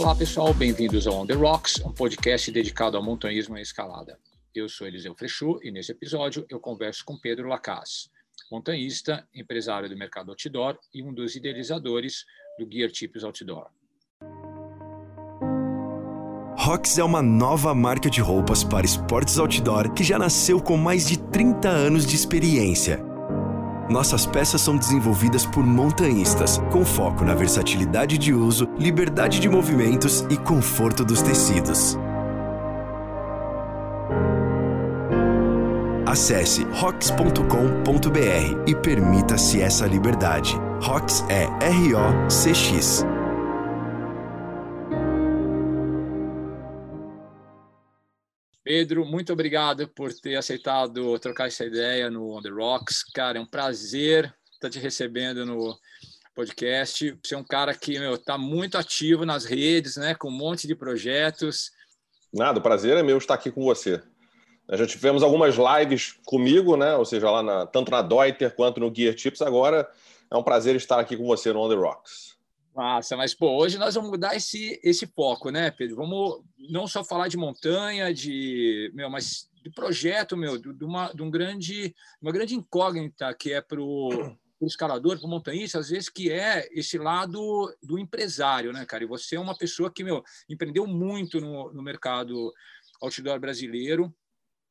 Olá pessoal, bem-vindos ao On The Rocks, um podcast dedicado ao montanhismo e escalada. Eu sou Eliseu Frechu e nesse episódio eu converso com Pedro Lacaz, montanhista, empresário do mercado outdoor e um dos idealizadores do Gear Tips Outdoor. Rocks é uma nova marca de roupas para esportes outdoor que já nasceu com mais de 30 anos de experiência. Nossas peças são desenvolvidas por montanhistas, com foco na versatilidade de uso, liberdade de movimentos e conforto dos tecidos. Acesse rocks.com.br e permita-se essa liberdade. Rocks é R-O-C-X. Pedro, muito obrigado por ter aceitado trocar essa ideia no On The Rocks. Cara, é um prazer estar te recebendo no podcast. Você é um cara que está muito ativo nas redes, né, com um monte de projetos. Nada, o prazer é meu estar aqui com você. Já tivemos algumas lives comigo, né? Ou seja, lá na, tanto na Deuter quanto no Gear Tips. Agora é um prazer estar aqui com você no On The Rocks. Massa, mas pô, hoje nós vamos mudar esse, esse foco, né, Pedro? Vamos não só falar de montanha, de meu, mas de projeto, meu, de, uma, de um grande, uma grande incógnita que é para o escalador, para o montanhista, às vezes que é esse lado do empresário, né, cara? E você é uma pessoa que meu empreendeu muito no, no mercado outdoor brasileiro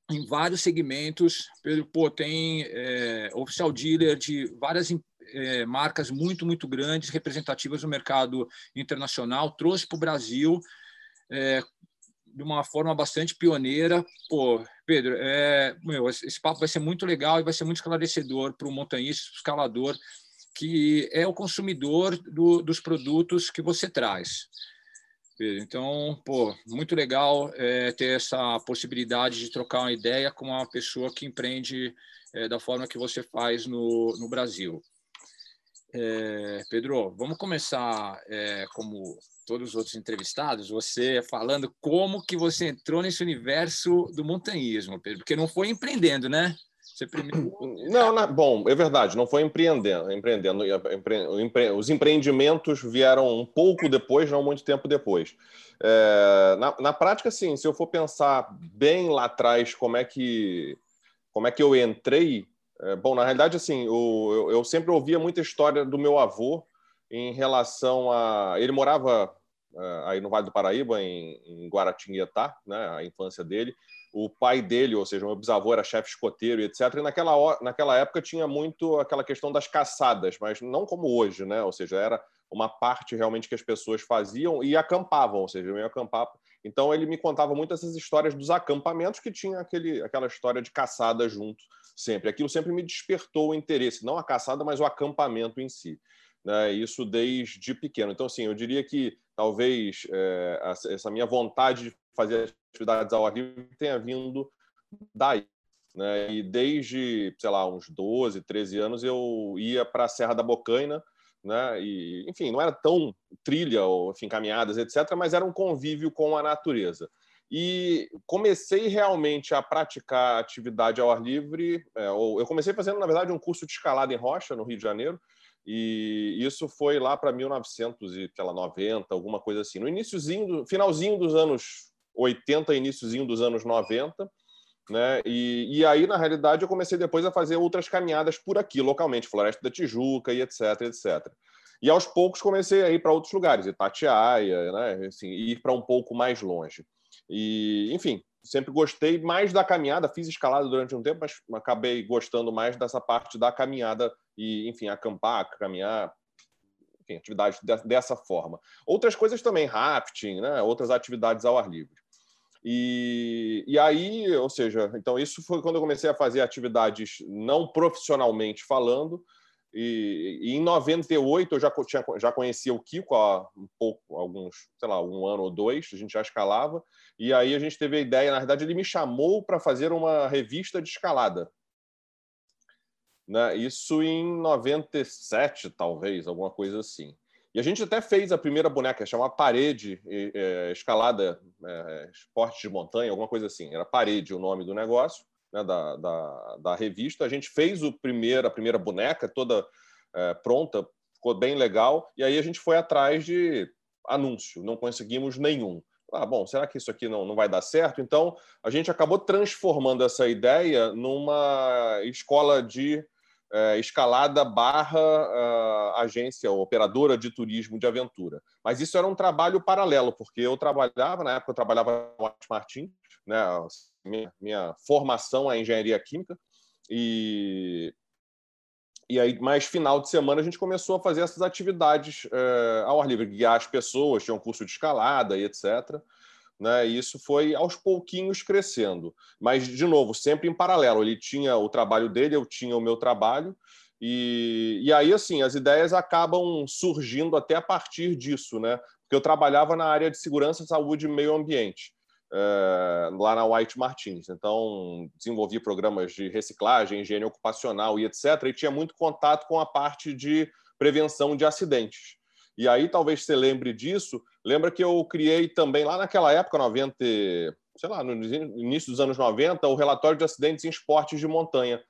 em vários segmentos. Pedro, pô, tem é, oficial dealer de várias é, marcas muito, muito grandes, representativas no mercado internacional, trouxe para o Brasil é, de uma forma bastante pioneira. Pô, Pedro, é, meu, esse papo vai ser muito legal e vai ser muito esclarecedor para o montanhista, para o escalador, que é o consumidor do, dos produtos que você traz. Então, pô, muito legal é, ter essa possibilidade de trocar uma ideia com uma pessoa que empreende é, da forma que você faz no, no Brasil. É, Pedro, vamos começar é, como todos os outros entrevistados, você falando como que você entrou nesse universo do montanhismo, Pedro, porque não foi empreendendo, né? Você primeiro... Não, não, bom, é verdade, não foi empreendendo. empreendendo empre, os empreendimentos vieram um pouco depois, não muito tempo depois. É, na, na prática, sim, se eu for pensar bem lá atrás como é que, como é que eu entrei, é, bom, na realidade, assim, o, eu, eu, sempre ouvia muita história do meu avô em relação a. Ele morava é, aí no Vale do Paraíba, em, em Guaratinguetá, né, a infância dele o pai dele, ou seja, meu bisavô era chefe escoteiro etc. E naquela, naquela época tinha muito aquela questão das caçadas, mas não como hoje, né? Ou seja, era uma parte realmente que as pessoas faziam e acampavam, ou seja, eu acampar. Então ele me contava muito essas histórias dos acampamentos que tinha aquele, aquela história de caçada junto sempre. Aquilo sempre me despertou o interesse, não a caçada, mas o acampamento em si. Né? Isso desde pequeno. Então, assim, eu diria que talvez é, essa minha vontade de fazer atividades ao ar livre tenha vindo daí. Né? E desde, sei lá, uns 12, 13 anos eu ia para a Serra da Bocaina, né? E, enfim, não era tão trilha ou enfim, caminhadas, etc., mas era um convívio com a natureza. E comecei realmente a praticar atividade ao ar livre. É, eu comecei fazendo, na verdade, um curso de escalada em rocha no Rio de Janeiro, e isso foi lá para 1990, alguma coisa assim. No iníciozinho, finalzinho dos anos 80, iníciozinho dos anos 90, né? E, e aí, na realidade, eu comecei depois a fazer outras caminhadas por aqui, localmente, Floresta da Tijuca e etc, etc. E aos poucos comecei a ir para outros lugares, Itatiaia, né? Assim, ir para um pouco mais longe. E, enfim, sempre gostei mais da caminhada, fiz escalada durante um tempo, mas acabei gostando mais dessa parte da caminhada e, enfim, acampar, caminhar, enfim, atividades dessa forma. Outras coisas também, rafting, né? outras atividades ao ar livre. E, e aí, ou seja, então isso foi quando eu comecei a fazer atividades não profissionalmente falando. E, e em 98 eu já, tinha, já conhecia o Kiko há um pouco, alguns, sei lá, um ano ou dois, a gente já escalava. E aí a gente teve a ideia, na verdade, ele me chamou para fazer uma revista de escalada. Né? Isso em 97, talvez, alguma coisa assim. E a gente até fez a primeira boneca, chamava Parede, é, Escalada, é, Esporte de Montanha, alguma coisa assim. Era Parede o nome do negócio, né, da, da, da, revista. A gente fez o primeiro, a primeira boneca, toda é, pronta, ficou bem legal. E aí a gente foi atrás de anúncio, não conseguimos nenhum. Ah, bom, será que isso aqui não, não vai dar certo? Então, a gente acabou transformando essa ideia numa escola de é, escalada barra uh, agência operadora de turismo de aventura. Mas isso era um trabalho paralelo, porque eu trabalhava, na época eu trabalhava no Martins, né, minha, minha formação é engenharia química, e, e aí, mais final de semana, a gente começou a fazer essas atividades é, ao ar livre, guiar as pessoas, tinha um curso de escalada e etc., né? E isso foi aos pouquinhos crescendo. Mas, de novo, sempre em paralelo. Ele tinha o trabalho dele, eu tinha o meu trabalho. E, e aí, assim, as ideias acabam surgindo até a partir disso, né? Porque eu trabalhava na área de segurança, saúde e meio ambiente. É, lá na White Martins. Então, desenvolvi programas de reciclagem, higiene ocupacional e etc. E tinha muito contato com a parte de prevenção de acidentes. E aí, talvez você lembre disso, Lembra que eu criei também, lá naquela época, 90, sei lá, no início dos anos 90, o relatório de acidentes em esportes de montanha.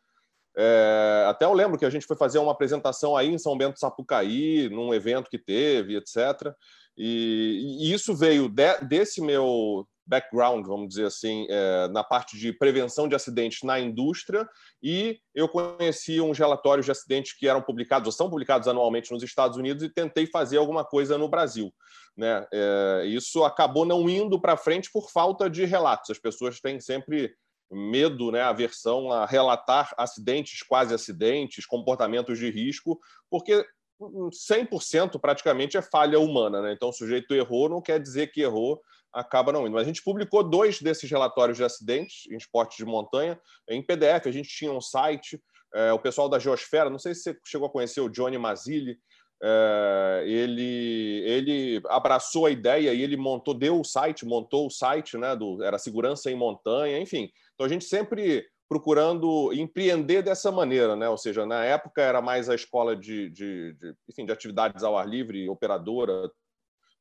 É, até eu lembro que a gente foi fazer uma apresentação aí em São Bento Sapucaí, num evento que teve, etc. E, e isso veio de, desse meu background, vamos dizer assim, é, na parte de prevenção de acidentes na indústria, e eu conheci uns relatórios de acidentes que eram publicados, ou são publicados anualmente nos Estados Unidos, e tentei fazer alguma coisa no Brasil. Né? É, isso acabou não indo para frente por falta de relatos. As pessoas têm sempre medo, né, aversão a relatar acidentes, quase acidentes, comportamentos de risco, porque 100% praticamente é falha humana. Né? Então, o sujeito errou, não quer dizer que errou, acaba não indo. Mas a gente publicou dois desses relatórios de acidentes em esportes de montanha em PDF. A gente tinha um site, é, o pessoal da Geosfera, não sei se você chegou a conhecer o Johnny Mazzilli, é, ele, ele abraçou a ideia e ele montou, deu o site, montou o site, né, do, era Segurança em Montanha, enfim. Então a gente sempre procurando empreender dessa maneira, né? Ou seja, na época era mais a escola de, de, de enfim, de atividades ao ar livre, operadora,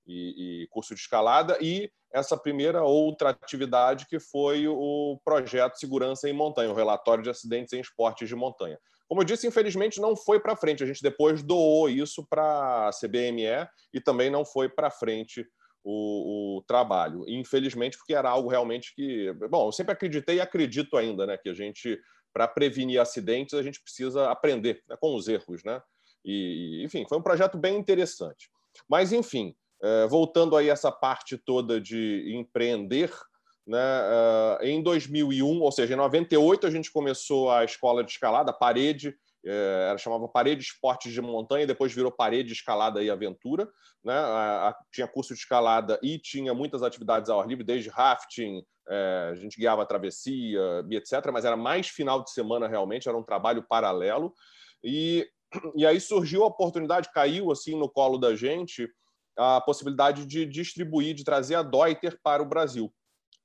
e, e, curso de escalada, e essa primeira outra atividade que foi o projeto Segurança em Montanha, o relatório de acidentes em esportes de montanha. Como eu disse, infelizmente não foi para frente. A gente depois doou isso para a CBME e também não foi para frente o, o, trabalho. Infelizmente, porque era algo realmente que. Bom, eu sempre acreditei e acredito ainda, né? Que a gente, para prevenir acidentes, a gente precisa aprender né, com os erros, né? E, enfim, foi um projeto bem interessante. Mas, enfim, voltando aí essa parte toda de empreender, né, uh, em 2001, ou seja, em 98 a gente começou a escola de escalada, parede, é, ela chamava Parede Esportes de Montanha, depois virou Parede Escalada e Aventura. Né? Tinha curso de escalada e tinha muitas atividades ao ar livre, desde rafting, a gente guiava a travessia, etc. Mas era mais final de semana realmente, era um trabalho paralelo. E, e aí surgiu a oportunidade, caiu assim no colo da gente, a possibilidade de distribuir, de trazer a Deuter para o Brasil.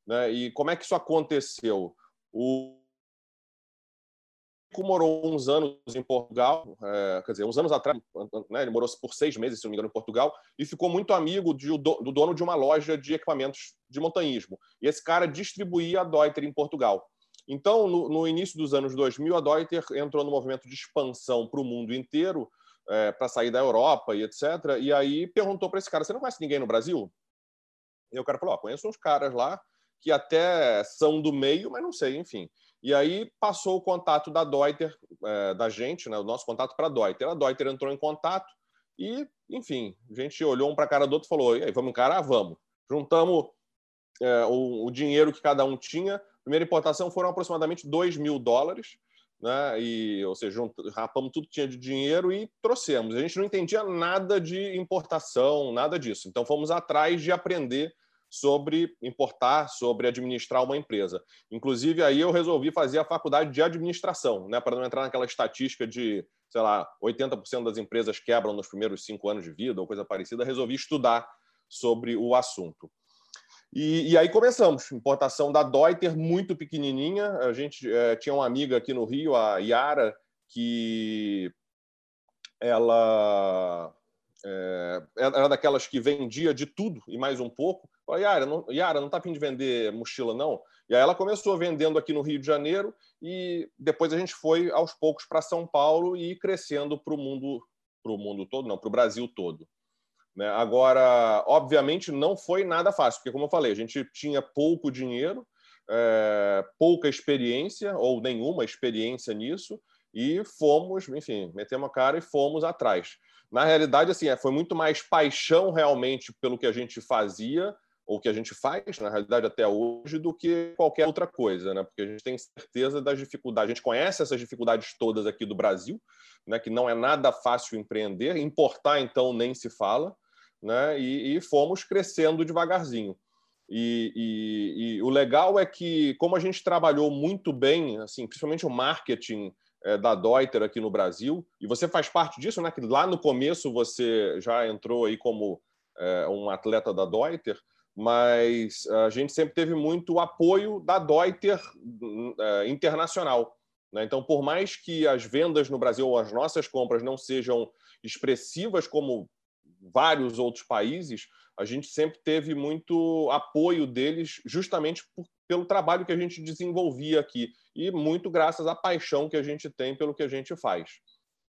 Né? E como é que isso aconteceu? O morou uns anos em Portugal, é, quer dizer, uns anos atrás, né, ele morou por seis meses, se não me engano, em Portugal, e ficou muito amigo de, do dono de uma loja de equipamentos de montanhismo. E esse cara distribuía a Deuter em Portugal. Então, no, no início dos anos 2000, a Deuter entrou no movimento de expansão para o mundo inteiro, é, para sair da Europa e etc. E aí perguntou para esse cara: Você não conhece ninguém no Brasil? E o cara falou: oh, Conheço uns caras lá que até são do meio, mas não sei, enfim. E aí passou o contato da Deuter, é, da gente, né, o nosso contato para a Deuter. A Deuter entrou em contato e, enfim, a gente olhou um para a cara do outro e falou: e aí, vamos encarar? Vamos. Juntamos é, o, o, dinheiro que cada um tinha. Primeira importação foram aproximadamente 2 mil dólares né? E, ou seja, rapamos tudo que tinha de dinheiro e trouxemos. A gente não entendia nada de importação, nada disso. Então fomos atrás de aprender sobre importar, sobre administrar uma empresa. Inclusive, aí eu resolvi fazer a faculdade de administração, né, para não entrar naquela estatística de, sei lá, 80% das empresas quebram nos primeiros cinco anos de vida ou coisa parecida. Resolvi estudar sobre o assunto. E, e, aí começamos. Importação da Deuter, muito pequenininha. A gente é, tinha uma amiga aqui no Rio, a Yara, que ela é, era daquelas que vendia de tudo e mais um pouco. Falei, Yara, não, Yara, não está afim de vender mochila, não? E aí ela começou vendendo aqui no Rio de Janeiro e depois a gente foi aos poucos para São Paulo e crescendo para o mundo, para o mundo todo, não, para o Brasil todo. Né? Agora, obviamente, não foi nada fácil, porque, como eu falei, a gente tinha pouco dinheiro, é, pouca experiência ou nenhuma experiência nisso e fomos, enfim, metemos a cara e fomos atrás. Na realidade, assim, é, foi muito mais paixão realmente pelo que a gente fazia ou que a gente faz, na realidade, até hoje, do que qualquer outra coisa, né? Porque a gente tem certeza das dificuldades. A gente conhece essas dificuldades todas aqui do Brasil, né? Que não é nada fácil empreender, importar então nem se fala, né? E, e fomos crescendo devagarzinho. E, e, e, o legal é que, como a gente trabalhou muito bem, assim, principalmente o marketing é, da Deuter aqui no Brasil, e você faz parte disso, né? Que lá no começo você já entrou aí como é, um atleta da Deuter, mas a gente sempre teve muito apoio da Deuter é, internacional. Né? Então, por mais que as vendas no Brasil ou as nossas compras não sejam expressivas como vários outros países, a gente sempre teve muito apoio deles, justamente por, pelo trabalho que a gente desenvolvia aqui e muito graças à paixão que a gente tem pelo que a gente faz.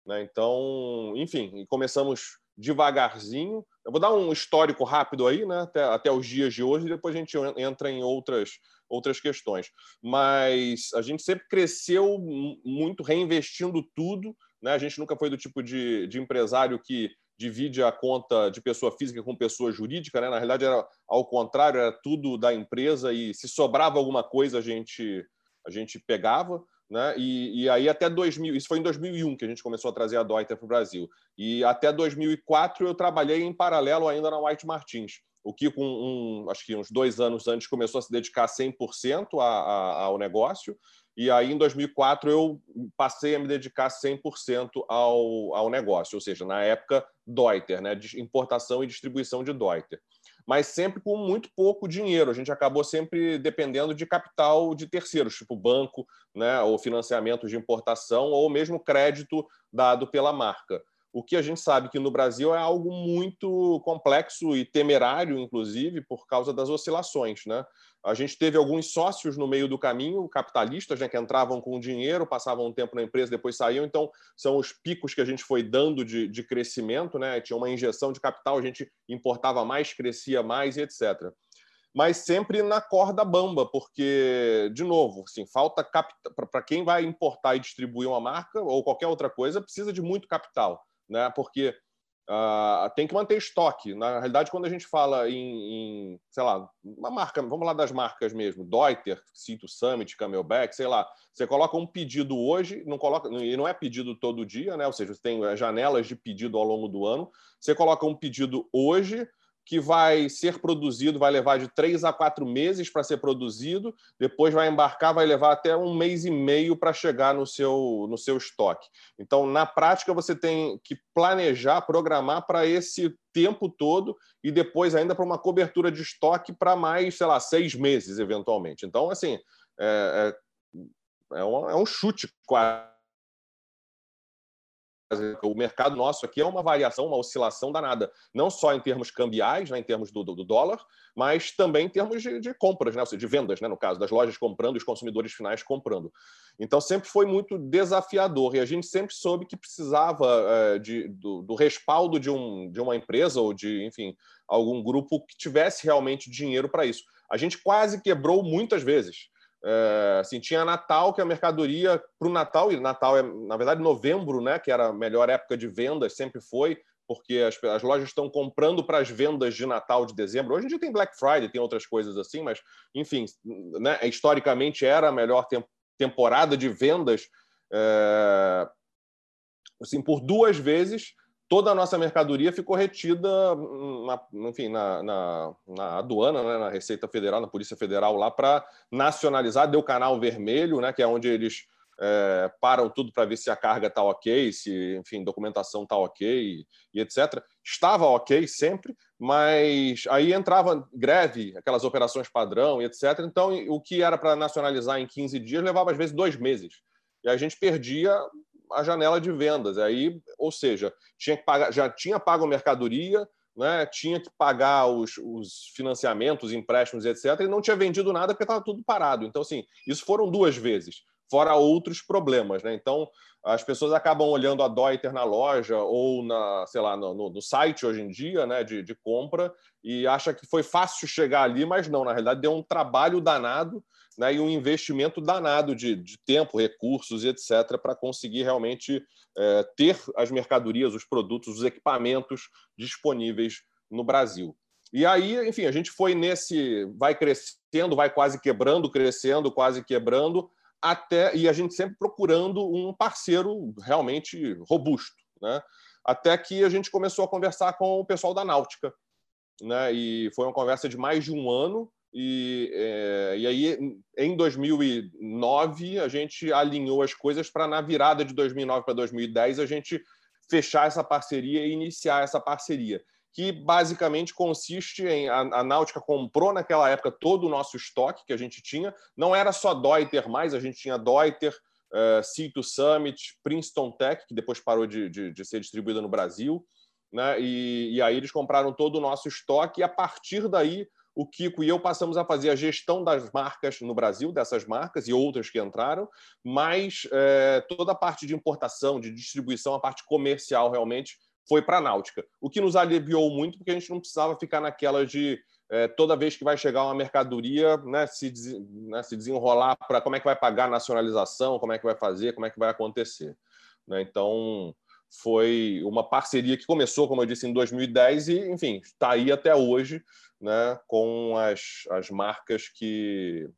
Né? Então, enfim, começamos devagarzinho. Eu vou dar um histórico rápido aí, né, até, até os dias de hoje, e depois a gente entra em outras, outras questões. Mas a gente sempre cresceu muito, reinvestindo tudo. Né? A gente nunca foi do tipo de, de empresário que divide a conta de pessoa física com pessoa jurídica, né? Na realidade era ao contrário, era tudo da empresa e se sobrava alguma coisa a gente a gente pegava, né? E, e aí até 2000, isso foi em 2001 que a gente começou a trazer a Deuter para o Brasil. E até 2004 eu trabalhei em paralelo ainda na White Martins. O que com um, acho que uns dois anos antes começou a se dedicar 100% a, a, ao negócio e aí, em 2004, eu passei a me dedicar 100% ao, ao negócio, ou seja, na época, Deuter, né, importação e distribuição de Deuter. Mas sempre com muito pouco dinheiro. A gente acabou sempre dependendo de capital de terceiros, tipo banco, né, ou financiamento de importação, ou mesmo crédito dado pela marca. O que a gente sabe que no Brasil é algo muito complexo e temerário, inclusive, por causa das oscilações. Né? A gente teve alguns sócios no meio do caminho, capitalistas, né, que entravam com dinheiro, passavam um tempo na empresa, depois saíam. Então, são os picos que a gente foi dando de, de crescimento. Né? Tinha uma injeção de capital, a gente importava mais, crescia mais e etc mas sempre na corda bamba, porque, de novo, assim, falta capital. Para quem vai importar e distribuir uma marca ou qualquer outra coisa, precisa de muito capital né? Porque uh, tem que manter estoque. Na realidade, quando a gente fala em, em, sei lá, uma marca, vamos lá das marcas mesmo, Deuter, Cito Summit, Camelback, sei lá, você coloca um pedido hoje, não coloca, e não é pedido todo dia, né? Ou seja, você tem janelas de pedido ao longo do ano. Você coloca um pedido hoje, que vai ser produzido, vai levar de três a quatro meses para ser produzido, depois vai embarcar, vai levar até um mês e meio para chegar no seu, no seu estoque. Então, na prática, você tem que planejar, programar para esse tempo todo e depois ainda para uma cobertura de estoque para mais, sei lá, seis meses, eventualmente. Então, assim, é, é, é, um, é um chute quase o mercado nosso aqui é uma variação, uma oscilação danada, não só em termos cambiais, né, em termos do, do, dólar, mas também em termos de, de compras, né, ou seja, de vendas, né, no caso, das lojas comprando e os consumidores finais comprando. Então, sempre foi muito desafiador e a gente sempre soube que precisava é, de, do, do, respaldo de, um, de uma empresa ou de, enfim, algum grupo que tivesse realmente dinheiro para isso. A gente quase quebrou muitas vezes. É, assim, tinha Natal, que a mercadoria para o Natal, e Natal é, na verdade, novembro, né, que era a melhor época de vendas, sempre foi, porque as, as lojas estão comprando para as vendas de Natal de dezembro. Hoje em dia tem Black Friday, tem outras coisas assim, mas, enfim, né, historicamente era a melhor tem, temporada de vendas. É, assim, por duas vezes toda a nossa mercadoria ficou retida, na, enfim, na, na, na aduana, né, na Receita Federal, na Polícia Federal lá para nacionalizar, deu canal vermelho, né, que é onde eles é, param tudo para ver se a carga está ok, se, enfim, documentação está ok e, e, etc. Estava ok sempre, mas aí entrava greve, aquelas operações padrão e etc. Então, o que era para nacionalizar em 15 dias levava às vezes dois meses. E a gente perdia a janela de vendas. Aí, ou seja, tinha que pagar, já tinha pago mercadoria, né, tinha que pagar os, os financiamentos, empréstimos, etc., e não tinha vendido nada porque estava tudo parado. Então, assim, isso foram duas vezes. Fora outros problemas. Né? Então, as pessoas acabam olhando a Deuter na loja ou na, sei lá, no, no site hoje em dia, né, de, de compra, e acha que foi fácil chegar ali, mas não, na realidade deu um trabalho danado né, e um investimento danado de, de tempo, recursos e etc., para conseguir realmente é, ter as mercadorias, os produtos, os equipamentos disponíveis no Brasil. E aí, enfim, a gente foi nesse, vai crescendo, vai quase quebrando, crescendo, quase quebrando, até e a gente sempre procurando um parceiro realmente robusto, né? Até que a gente começou a conversar com o pessoal da Náutica, né? E foi uma conversa de mais de um ano. E, é, e aí, em 2009, a gente alinhou as coisas para, na virada de 2009 para 2010, a gente fechar essa parceria e iniciar essa parceria que basicamente consiste em a, a, Náutica comprou naquela época todo o nosso estoque que a gente tinha. Não era só Deuter mais, a gente tinha Deuter, uh, C2 Summit, Princeton Tech, que depois parou de, de, de ser distribuída no Brasil. Né? E, e, aí eles compraram todo o nosso estoque e a partir daí o Kiko e eu passamos a fazer a gestão das marcas no Brasil, dessas marcas e outras que entraram, mas é, toda a parte de importação, de distribuição, a parte comercial realmente foi para a Náutica. O que nos aliviou muito, porque a gente não precisava ficar naquela de é, toda vez que vai chegar uma mercadoria, né, se, né, se desenrolar para como é que vai pagar a nacionalização, como é que vai fazer, como é que vai acontecer. Né? Então, foi uma parceria que começou, como eu disse, em 2010 e, enfim, está aí até hoje né, com as, as marcas que,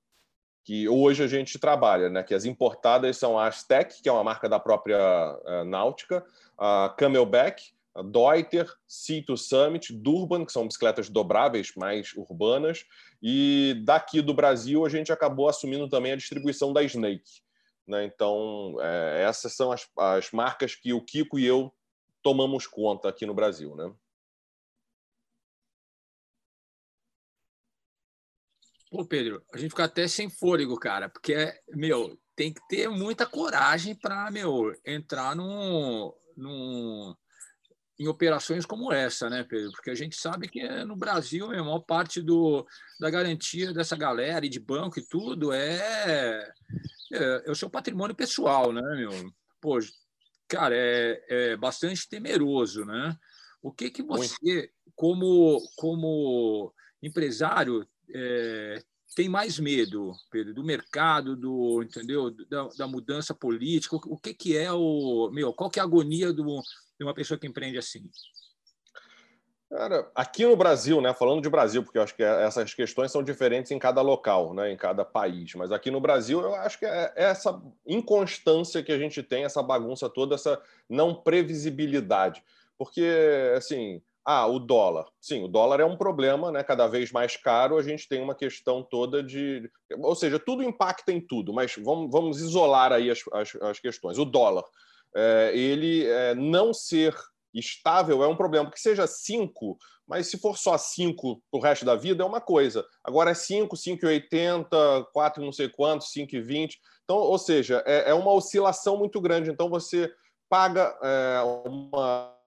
que hoje a gente trabalha, né? Que as importadas são a Aztec, que é uma marca da própria uh, Náutica, a Camelback, Deuter, Cito Summit, Durban, que são bicicletas dobráveis mais urbanas, e daqui do Brasil a gente acabou assumindo também a distribuição da Snake. Né? Então, é, essas são as, as marcas que o Kiko e eu tomamos conta aqui no Brasil. Né? Pô, Pedro, a gente fica até sem fôlego, cara, porque, meu, tem que ter muita coragem para, meu, entrar num, num em operações como essa, né, Pedro? Porque a gente sabe que no Brasil, a maior parte do, da garantia dessa galera e de banco e tudo é, é, é o seu patrimônio pessoal, né, meu? Pô, cara, é, é bastante temeroso, né? O que que você, como, como empresário, é, tem mais medo, Pedro, do mercado, do entendeu, da, da mudança política? O, o que que é o meu? Qual que é a agonia do de uma pessoa que empreende assim? Cara, aqui no Brasil, né, falando de Brasil, porque eu acho que essas questões são diferentes em cada local, né, em cada país, mas aqui no Brasil eu acho que é essa inconstância que a gente tem, essa bagunça toda, essa não previsibilidade. Porque, assim, ah, o dólar. Sim, o dólar é um problema, né? Cada vez mais caro, a gente tem uma questão toda de. Ou seja, tudo impacta em tudo, mas vamos, vamos isolar aí as, as, as questões. O dólar é, ele é, não ser estável é um problema, porque seja 5, mas se for só 5 para o resto da vida, é uma coisa. Agora é 5, 5,80, 4 não sei quanto, 5,20. Então, ou seja, é, é, uma oscilação muito grande. Então, você paga é, uma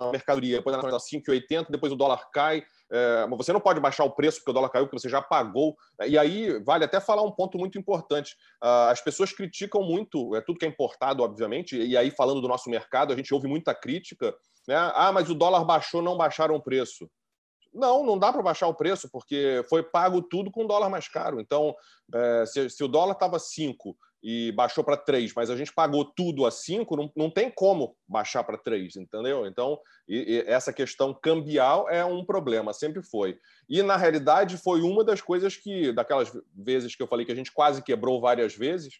uma mercadoria, depois ela está 5,80, depois o dólar cai, é, você não pode baixar o preço porque o dólar caiu, porque você já pagou. E aí vale até falar um ponto muito importante. Uh, as pessoas criticam muito é, tudo que é importado, obviamente, e aí falando do nosso mercado, a gente ouve muita crítica. Né? Ah, mas o dólar baixou, não baixaram o preço. Não, não dá para baixar o preço, porque foi pago tudo com dólar mais caro. Então, é, se, o dólar estava 5 e baixou para 3, mas a gente pagou tudo a 5, não, não tem como baixar para 3, entendeu? Então, e, e essa questão cambial é um problema, sempre foi. E, na realidade, foi uma das coisas que, daquelas vezes que eu falei que a gente quase quebrou várias vezes,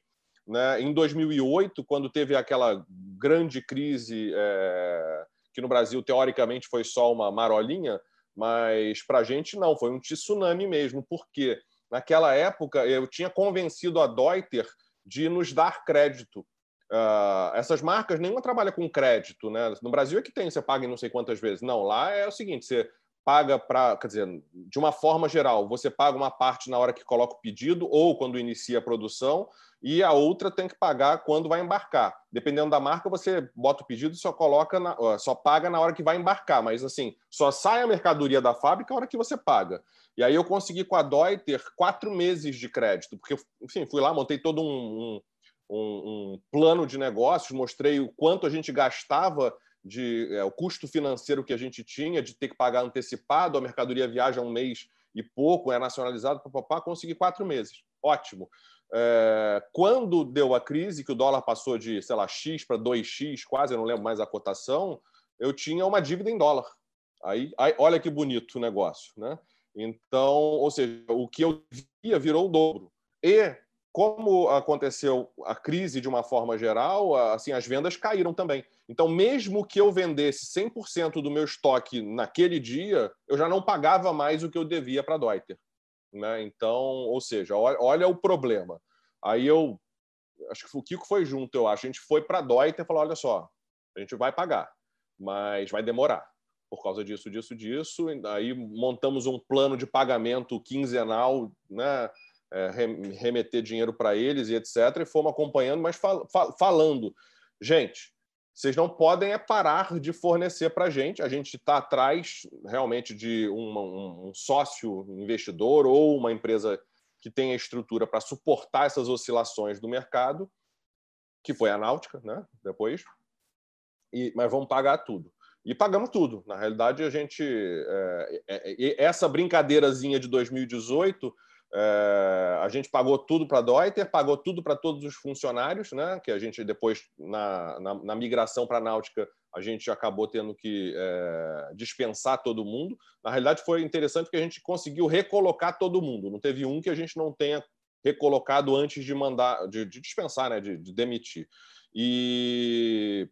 né? em 2008, quando teve aquela grande crise, é, que no Brasil, teoricamente, foi só uma marolinha, mas para a gente não, foi um tsunami mesmo, porque naquela época eu tinha convencido a Deuter de nos dar crédito. Uh, essas marcas, nenhuma trabalha com crédito. Né? No Brasil é que tem, você paga em não sei quantas vezes. Não, lá é o seguinte: você paga para, quer dizer, de uma forma geral, você paga uma parte na hora que coloca o pedido ou quando inicia a produção, e a outra tem que pagar quando vai embarcar. Dependendo da marca, você bota o pedido e só coloca na, só paga na hora que vai embarcar, mas assim, só sai a mercadoria da fábrica a hora que você paga. E aí eu consegui com a Dói ter quatro meses de crédito, porque, enfim, fui lá, montei todo um, um, um plano de negócios, mostrei o quanto a gente gastava de é, o custo financeiro que a gente tinha de ter que pagar antecipado, a mercadoria viaja um mês e pouco, é nacionalizado, papapá, consegui quatro meses. Ótimo. É, quando deu a crise, que o dólar passou de, sei lá, X para 2X, quase, eu não lembro mais a cotação, eu tinha uma dívida em dólar. Aí, aí, olha que bonito o negócio, né? Então, ou seja, o que eu via virou o dobro. E como aconteceu a crise de uma forma geral, assim, as vendas caíram também. Então, mesmo que eu vendesse 100% do meu estoque naquele dia, eu já não pagava mais o que eu devia para a Deuter. Né? Então, ou seja, olha, olha, o problema. Aí eu, acho que o Kiko foi junto, eu acho. A gente foi para a Deuter e falou: olha só, a gente vai pagar, mas vai demorar por causa disso, disso, disso. Aí montamos um plano de pagamento quinzenal, né? É, remeter dinheiro para eles e etc. E fomos acompanhando, mas fal falando, gente, vocês não podem é parar de fornecer para a gente. A gente está atrás realmente de um, um, sócio investidor ou uma empresa que tenha estrutura para suportar essas oscilações do mercado, que foi a Náutica, né? Depois. E, mas vamos pagar tudo. E pagamos tudo. Na realidade, a gente. É, é, é essa brincadeirazinha de 2018 é, a gente pagou tudo para a Deuter, pagou tudo para todos os funcionários, né? Que a gente depois, na, na, na migração para a Náutica, a gente acabou tendo que é, dispensar todo mundo. Na realidade, foi interessante porque a gente conseguiu recolocar todo mundo. Não teve um que a gente não tenha recolocado antes de mandar, de, de dispensar, né? De, de demitir. E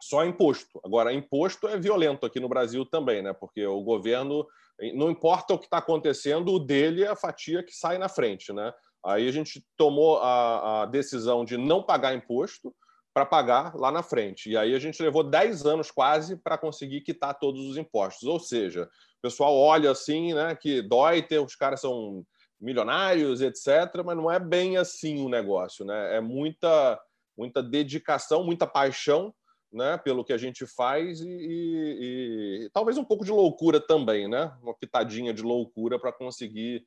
só imposto. Agora, imposto é violento aqui no Brasil também, né? Porque o governo não importa o que está acontecendo, o dele é a fatia que sai na frente. Né? Aí a gente tomou a, a decisão de não pagar imposto para pagar lá na frente. E aí a gente levou 10 anos quase para conseguir quitar todos os impostos. Ou seja, o pessoal olha assim, né, que dói ter, os caras são milionários, etc., mas não é bem assim o negócio. Né? É muita, muita dedicação, muita paixão né, pelo que a gente faz e, e, e, talvez um pouco de loucura também, né? Uma pitadinha de loucura para conseguir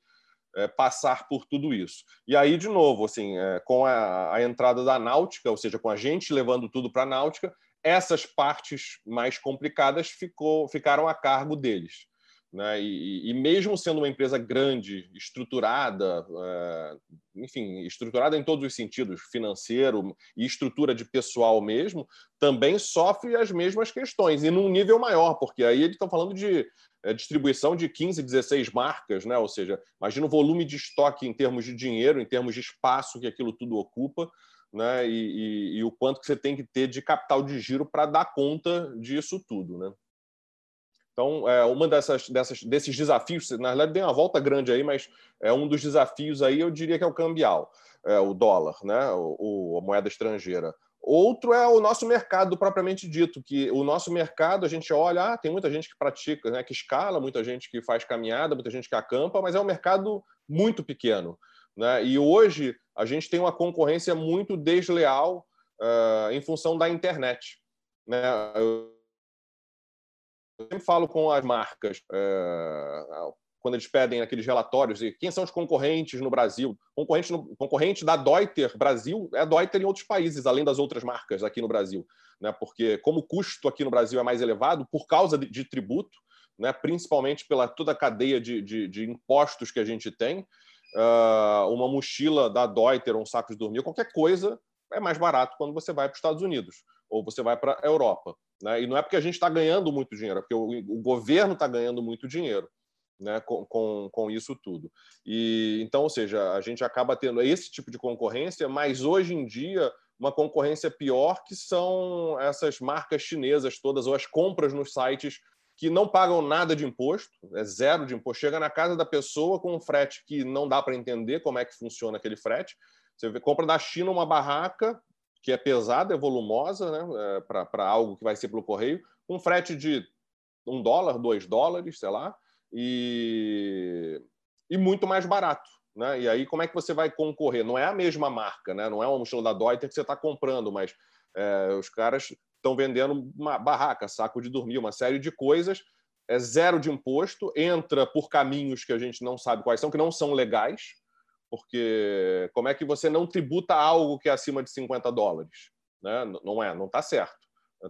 é, passar por tudo isso. E aí, de novo, assim, é, com a, a, entrada da náutica, ou seja, com a gente levando tudo para a náutica, essas partes mais complicadas ficou, ficaram a cargo deles. Né? E, e, mesmo sendo uma empresa grande, estruturada, é, enfim, estruturada em todos os sentidos, financeiro e estrutura de pessoal mesmo, também sofre as mesmas questões, e num nível maior, porque aí eles estão falando de é, distribuição de 15, 16 marcas, né? ou seja, imagina o volume de estoque em termos de dinheiro, em termos de espaço que aquilo tudo ocupa, né? e, e, e o quanto que você tem que ter de capital de giro para dar conta disso tudo. Né? Então, é, uma dessas, dessas, desses desafios, na verdade, tem uma volta grande aí, mas é um dos desafios aí, eu diria que é o cambial, é, o dólar, né? O, o, a moeda estrangeira. Outro é o nosso mercado propriamente dito, que o nosso mercado, a gente olha, ah, tem muita gente que pratica, né, que escala, muita gente que faz caminhada, muita gente que acampa, mas é um mercado muito pequeno. Né? E hoje a gente tem uma concorrência muito desleal uh, em função da internet. Né? Eu eu sempre falo com as marcas, é, quando eles pedem aqueles relatórios, e quem são os concorrentes no Brasil? Concorrente, no, concorrente da Deuter Brasil é a Deuter em outros países, além das outras marcas aqui no Brasil. Né? Porque, como o custo aqui no Brasil é mais elevado, por causa de, de tributo, né? principalmente pela toda a cadeia de, de, de impostos que a gente tem, uh, uma mochila da Deuter, um saco de dormir, qualquer coisa é mais barato quando você vai para os Estados Unidos ou você vai para a Europa. Né? E não é porque a gente está ganhando muito dinheiro, é porque o, o governo está ganhando muito dinheiro. Né, com, com, com, isso tudo. E então, ou seja, a gente acaba tendo esse tipo de concorrência, mas hoje em dia uma concorrência pior que são essas marcas chinesas todas ou as compras nos sites que não pagam nada de imposto, é zero de imposto. Chega na casa da pessoa com um frete que não dá para entender como é que funciona aquele frete. Você compra da China uma barraca, que é pesada, é volumosa, né, é, para algo que vai ser pelo correio, um frete de um dólar, dois dólares, sei lá, e, e muito mais barato. Né? E aí, como é que você vai concorrer? Não é a mesma marca, né? não é uma mochila da Deuter que você está comprando, mas é, os caras estão vendendo uma barraca, saco de dormir, uma série de coisas. É zero de imposto, entra por caminhos que a gente não sabe quais são, que não são legais, porque como é que você não tributa algo que é acima de 50 dólares? Né? Não é, não está certo.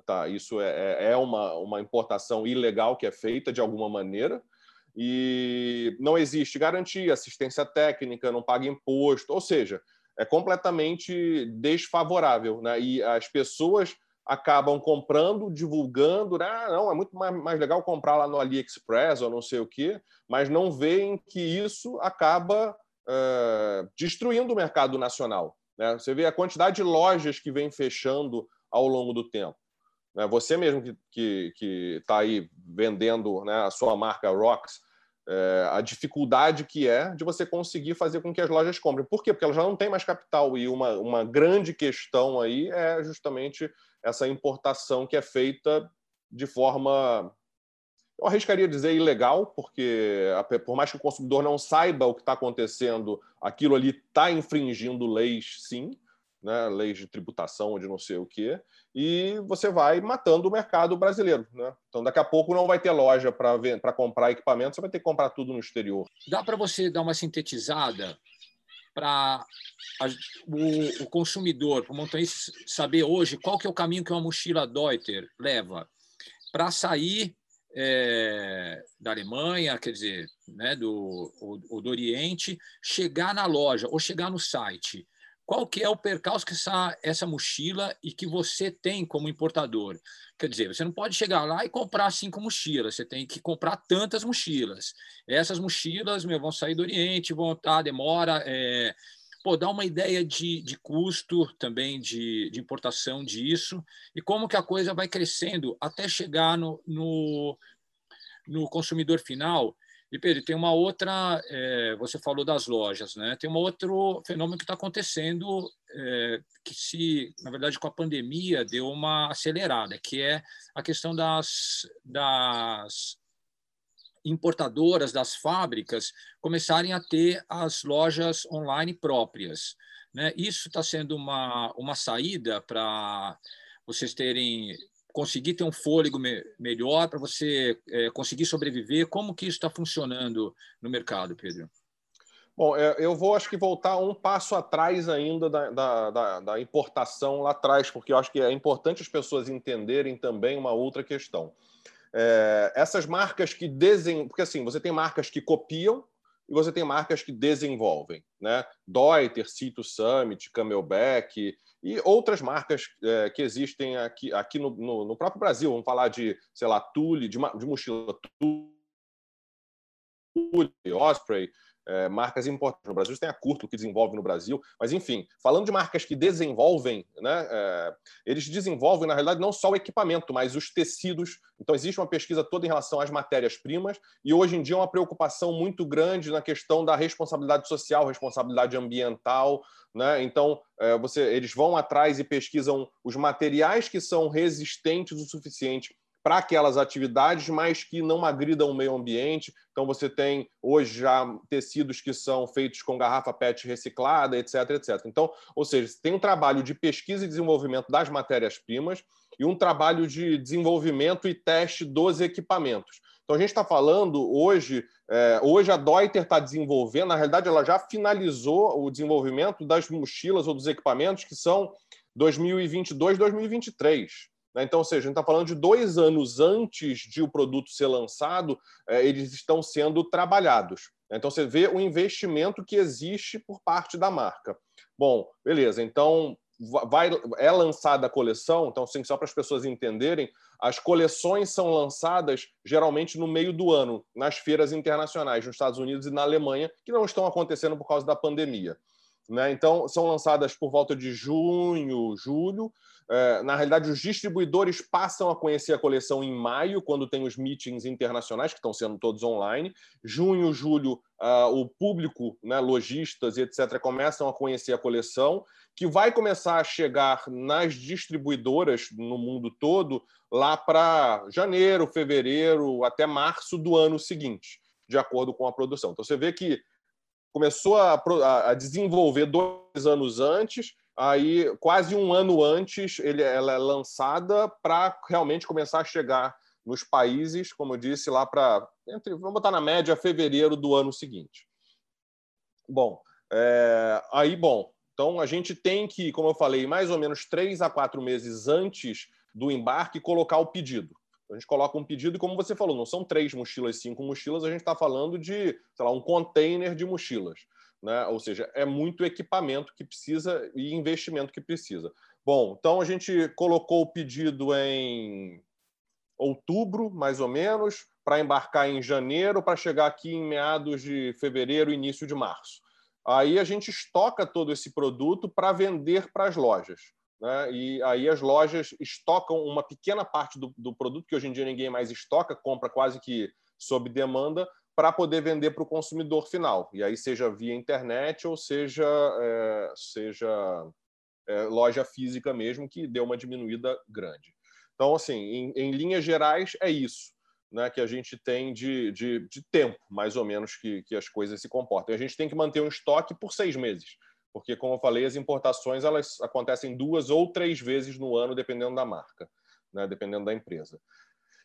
Tá, isso é, é, é uma, uma importação ilegal que é feita de alguma maneira e não existe garantia, assistência técnica, não paga imposto, ou seja, é completamente desfavorável. Né? E as pessoas acabam comprando, divulgando, né? ah, não, é muito mais, mais legal comprar lá no AliExpress ou não sei o quê, mas não veem que isso acaba destruindo o mercado nacional. Né? Você vê a quantidade de lojas que vem fechando ao longo do tempo. Né? Você mesmo que está aí vendendo né, a sua marca Rocks, é, a dificuldade que é de você conseguir fazer com que as lojas comprem. Por quê? Porque elas já não têm mais capital e uma, uma grande questão aí é justamente essa importação que é feita de forma, eu arriscaria dizer ilegal, porque por mais que o consumidor não saiba o que está acontecendo, aquilo ali está infringindo leis, sim, né, leis de tributação de não sei o quê, e você vai matando o mercado brasileiro. Né? Então, daqui a pouco não vai ter loja para comprar equipamento, você vai ter que comprar tudo no exterior. Dá para você dar uma sintetizada para o, o, consumidor, para o montanhista saber hoje qual que é o caminho que uma mochila Deuter leva para sair é, da Alemanha, quer dizer, né, do, ou, do Oriente, chegar na loja ou chegar no site qual que é o percalço que essa, essa mochila e que você tem como importador? Quer dizer, você não pode chegar lá e comprar cinco mochilas, você tem que comprar tantas mochilas. Essas mochilas meu, vão sair do Oriente, vão estar, tá, demora. É, pô, dá uma ideia de, de custo também de, de importação disso e como que a coisa vai crescendo até chegar no, no, no consumidor final e Pedro, tem uma outra, é, você falou das lojas, né? Tem um outro fenômeno que está acontecendo, é, que se, na verdade, com a pandemia deu uma acelerada, que é a questão das, das importadoras, das fábricas começarem a ter as lojas online próprias. Né? Isso está sendo uma, uma saída para vocês terem conseguir ter um fôlego me melhor, para você é, conseguir sobreviver? Como que isso está funcionando no mercado, Pedro? Bom, é, eu vou acho que voltar um passo atrás ainda da, da, da, da, importação lá atrás, porque eu acho que é importante as pessoas entenderem também uma outra questão. É, essas marcas que desenvolvem, porque assim, você tem marcas que copiam e você tem marcas que desenvolvem, né? Deuter, Cito Summit, Camelback, e outras marcas é, que existem aqui, aqui no, no, no, próprio Brasil. Vamos falar de, sei lá, Tule, de, de mochila Tule, Osprey, é, marcas importantes no Brasil. Tem a Curto que desenvolve no Brasil, mas enfim, falando de marcas que desenvolvem, né, é, eles desenvolvem na realidade não só o equipamento, mas os tecidos. Então existe uma pesquisa toda em relação às matérias-primas e hoje em dia é uma preocupação muito grande na questão da responsabilidade social, responsabilidade ambiental. Né? Então é, você, eles vão atrás e pesquisam os materiais que são resistentes o suficiente para aquelas atividades, mas que não agridam o meio ambiente. Então, você tem hoje já tecidos que são feitos com garrafa PET reciclada, etc, etc. Então, ou seja, tem um trabalho de pesquisa e desenvolvimento das matérias-primas e um trabalho de desenvolvimento e teste dos equipamentos. Então, a gente está falando hoje, é, hoje a Deuter está desenvolvendo, na realidade, ela já finalizou o desenvolvimento das mochilas ou dos equipamentos que são 2022, 2023. Né? Então, ou seja, a gente está falando de dois anos antes de o produto ser lançado, é, eles estão sendo trabalhados. Né? Então, você vê o investimento que existe por parte da marca. Bom, beleza, então vai, é lançada a coleção, então, assim, só para as pessoas entenderem, as coleções são lançadas geralmente no meio do ano, nas feiras internacionais, nos Estados Unidos e na Alemanha, que não estão acontecendo por causa da pandemia. Né? Então, são lançadas por volta de junho, julho. É, na realidade, os distribuidores passam a conhecer a coleção em maio, quando tem os meetings internacionais, que estão sendo todos online. Junho, julho, uh, o público, né, lojistas e etc., começam a conhecer a coleção, que vai começar a chegar nas distribuidoras no mundo todo lá para janeiro, fevereiro, até março do ano seguinte, de acordo com a produção. Então, você vê que começou a, a desenvolver dois anos antes, aí quase um ano antes ele, ela é lançada para realmente começar a chegar nos países, como eu disse, lá para vamos botar na média fevereiro do ano seguinte. Bom, é, aí bom, então a gente tem que, como eu falei, mais ou menos três a quatro meses antes do embarque colocar o pedido. A gente coloca um pedido e, como você falou, não são três mochilas, cinco mochilas, a gente está falando de, sei lá, um container de mochilas. Né? Ou seja, é muito equipamento que precisa e investimento que precisa. Bom, então a gente colocou o pedido em outubro, mais ou menos, para embarcar em janeiro, para chegar aqui em meados de fevereiro, início de março. Aí a gente estoca todo esse produto para vender para as lojas né? e aí as lojas estocam uma pequena parte do, do produto que hoje em dia ninguém mais estoca, compra quase que sob demanda, para poder vender para o consumidor final. E aí, seja via internet ou seja, é, seja é, loja física mesmo, que deu uma diminuída grande. Então, assim, em, em linhas gerais, é isso né, que a gente tem de, de, de tempo, mais ou menos, que, que as coisas se comportam. E a gente tem que manter um estoque por seis meses porque, como eu falei, as importações elas acontecem duas ou três vezes no ano, dependendo da marca, né? dependendo da empresa.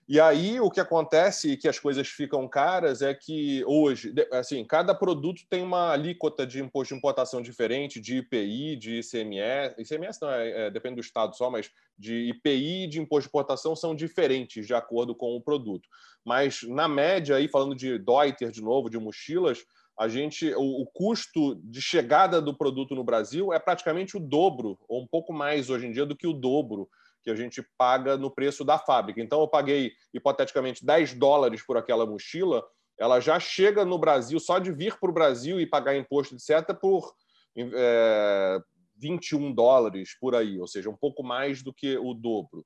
E aí o que acontece e que as coisas ficam caras é que hoje, assim, cada produto tem uma alíquota de imposto de importação diferente, de IPI, de ICMS. ICMS não é, é depende do estado só, mas de IPI e de imposto de importação são diferentes de acordo com o produto. Mas na média aí falando de Deuter de novo, de mochilas, a gente o, o, custo de chegada do produto no Brasil é praticamente o dobro ou um pouco mais hoje em dia do que o dobro que a gente paga no preço da fábrica. Então eu paguei hipoteticamente 10 dólares por aquela mochila, ela já chega no Brasil só de vir para o Brasil e pagar imposto etc por é, 21 dólares por aí, ou seja, um pouco mais do que o dobro.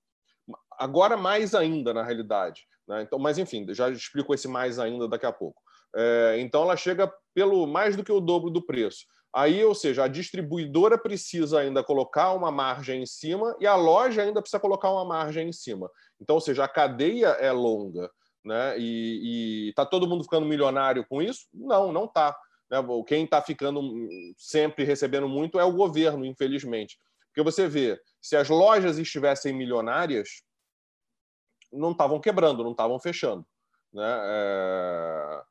Agora mais ainda na realidade, né? Então, mas enfim, já explico esse mais ainda daqui a pouco. É, então ela chega pelo mais do que o dobro do preço. Aí, ou seja, a distribuidora precisa ainda colocar uma margem em cima e a loja ainda precisa colocar uma margem em cima. Então, ou seja, a cadeia é longa. Né? E está todo mundo ficando milionário com isso? Não, não está. Né? Quem está ficando sempre recebendo muito é o governo, infelizmente. Porque você vê, se as lojas estivessem milionárias, não estavam quebrando, não estavam fechando. Né? É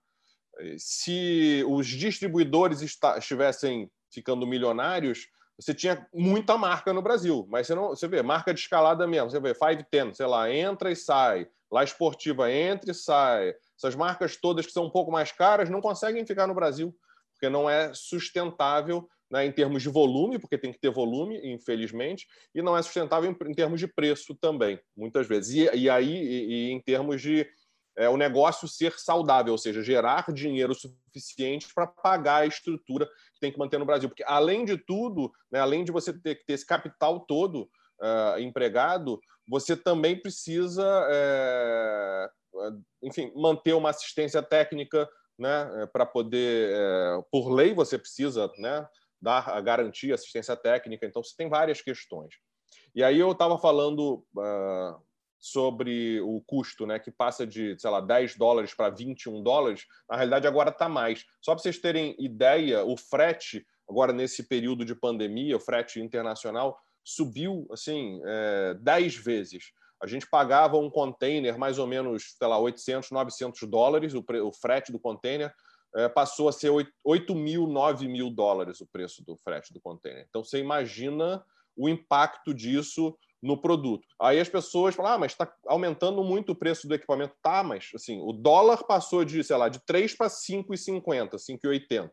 se os distribuidores estivessem ficando milionários, você tinha muita marca no Brasil, mas você não, você vê, marca de escalada mesmo, você vê 510, sei lá, entra e sai, lá esportiva entra e sai. Essas marcas todas que são um pouco mais caras não conseguem ficar no Brasil, porque não é sustentável né, em termos de volume, porque tem que ter volume, infelizmente, e não é sustentável em, em termos de preço também, muitas vezes. E, e aí, e, e em termos de é, o negócio ser saudável, ou seja, gerar dinheiro suficiente para pagar a estrutura que tem que manter no Brasil. Porque, além de tudo, né, além de você ter que ter esse capital todo uh, empregado, você também precisa, é, enfim, manter uma assistência técnica né, para poder, é, por lei, você precisa né, dar a garantia, assistência técnica. Então, você tem várias questões. E aí eu estava falando uh, sobre o custo, né, que passa de, sei lá, 10 dólares para 21 dólares, na realidade agora está mais. Só para vocês terem ideia, o frete, agora nesse período de pandemia, o frete internacional subiu assim é, 10 vezes. A gente pagava um container mais ou menos, sei lá, 800, 900 dólares, o, o frete do container, é, passou a ser 8, 8 mil, 9 mil dólares o preço do frete do container. Então, você imagina o impacto disso no produto. Aí as pessoas falam, ah, mas está aumentando muito o preço do equipamento. Tá, mas assim, o dólar passou de, sei lá, de 3 para 5,50, 5,80.